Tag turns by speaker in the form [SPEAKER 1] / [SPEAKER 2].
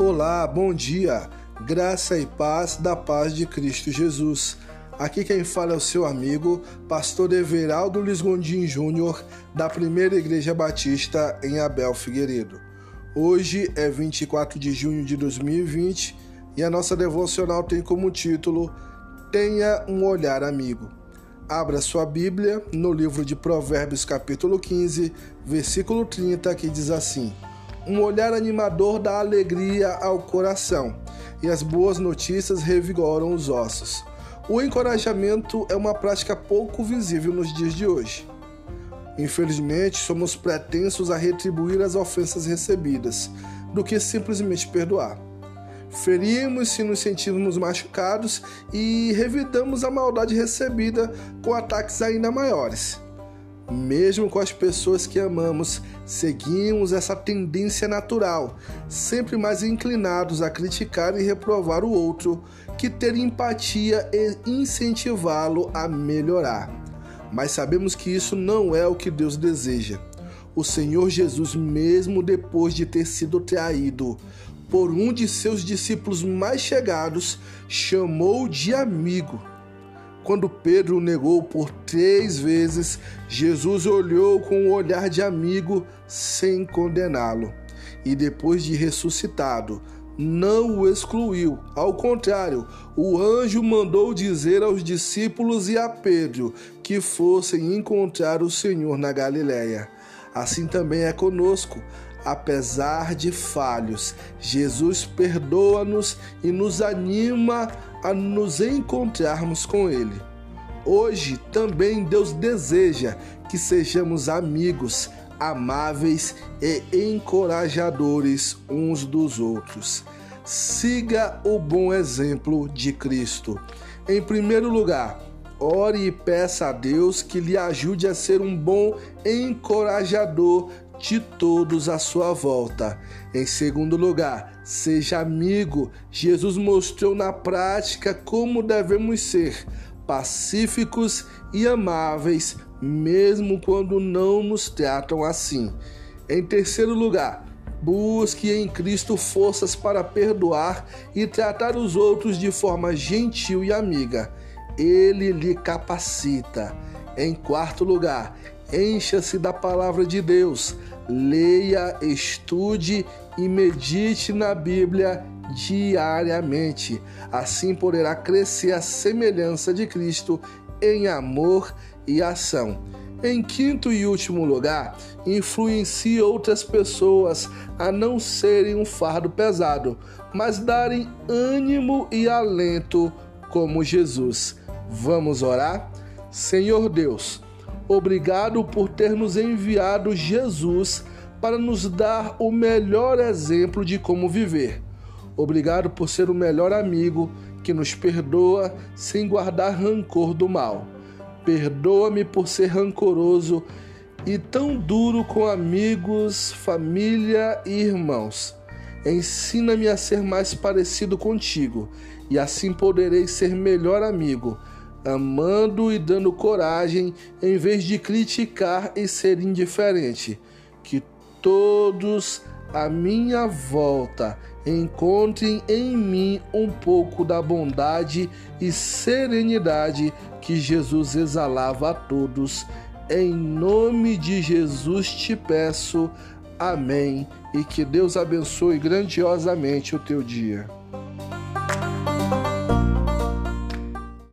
[SPEAKER 1] Olá, bom dia. Graça e paz da paz de Cristo Jesus. Aqui quem fala é o seu amigo, pastor Everaldo Luiz Gondim Júnior, da Primeira Igreja Batista em Abel Figueiredo. Hoje é 24 de junho de 2020 e a nossa devocional tem como título Tenha um olhar amigo. Abra sua Bíblia no livro de Provérbios, capítulo 15, versículo 30, que diz assim: Um olhar animador dá alegria ao coração, e as boas notícias revigoram os ossos. O encorajamento é uma prática pouco visível nos dias de hoje. Infelizmente, somos pretensos a retribuir as ofensas recebidas, do que simplesmente perdoar. Ferimos se nos sentimos machucados e revidamos a maldade recebida com ataques ainda maiores. Mesmo com as pessoas que amamos, seguimos essa tendência natural, sempre mais inclinados a criticar e reprovar o outro, que ter empatia e incentivá-lo a melhorar. Mas sabemos que isso não é o que Deus deseja. O Senhor Jesus, mesmo depois de ter sido traído, por um de seus discípulos mais chegados, chamou de amigo. Quando Pedro negou por três vezes, Jesus olhou com um olhar de amigo sem condená-lo. E depois de ressuscitado, não o excluiu. Ao contrário, o anjo mandou dizer aos discípulos e a Pedro que fossem encontrar o Senhor na Galiléia. Assim também é conosco apesar de falhos. Jesus perdoa-nos e nos anima a nos encontrarmos com Ele. Hoje também Deus deseja que sejamos amigos, amáveis e encorajadores uns dos outros. Siga o bom exemplo de Cristo. Em primeiro lugar, ore e peça a Deus que lhe ajude a ser um bom encorajador de todos à sua volta. Em segundo lugar, seja amigo. Jesus mostrou na prática como devemos ser pacíficos e amáveis, mesmo quando não nos tratam assim. Em terceiro lugar, busque em Cristo forças para perdoar e tratar os outros de forma gentil e amiga. Ele lhe capacita. Em quarto lugar, encha-se da palavra de Deus, leia, estude e medite na Bíblia diariamente. Assim poderá crescer a semelhança de Cristo em amor e ação. Em quinto e último lugar, influencie outras pessoas a não serem um fardo pesado, mas darem ânimo e alento como Jesus. Vamos orar? Senhor Deus, Obrigado por ter nos enviado Jesus para nos dar o melhor exemplo de como viver. Obrigado por ser o melhor amigo que nos perdoa sem guardar rancor do mal. Perdoa-me por ser rancoroso e tão duro com amigos, família e irmãos. Ensina-me a ser mais parecido contigo e assim poderei ser melhor amigo amando e dando coragem em vez de criticar e ser indiferente. Que todos à minha volta encontrem em mim um pouco da bondade e serenidade que Jesus exalava a todos. Em nome de Jesus te peço. Amém. E que Deus abençoe grandiosamente o teu dia.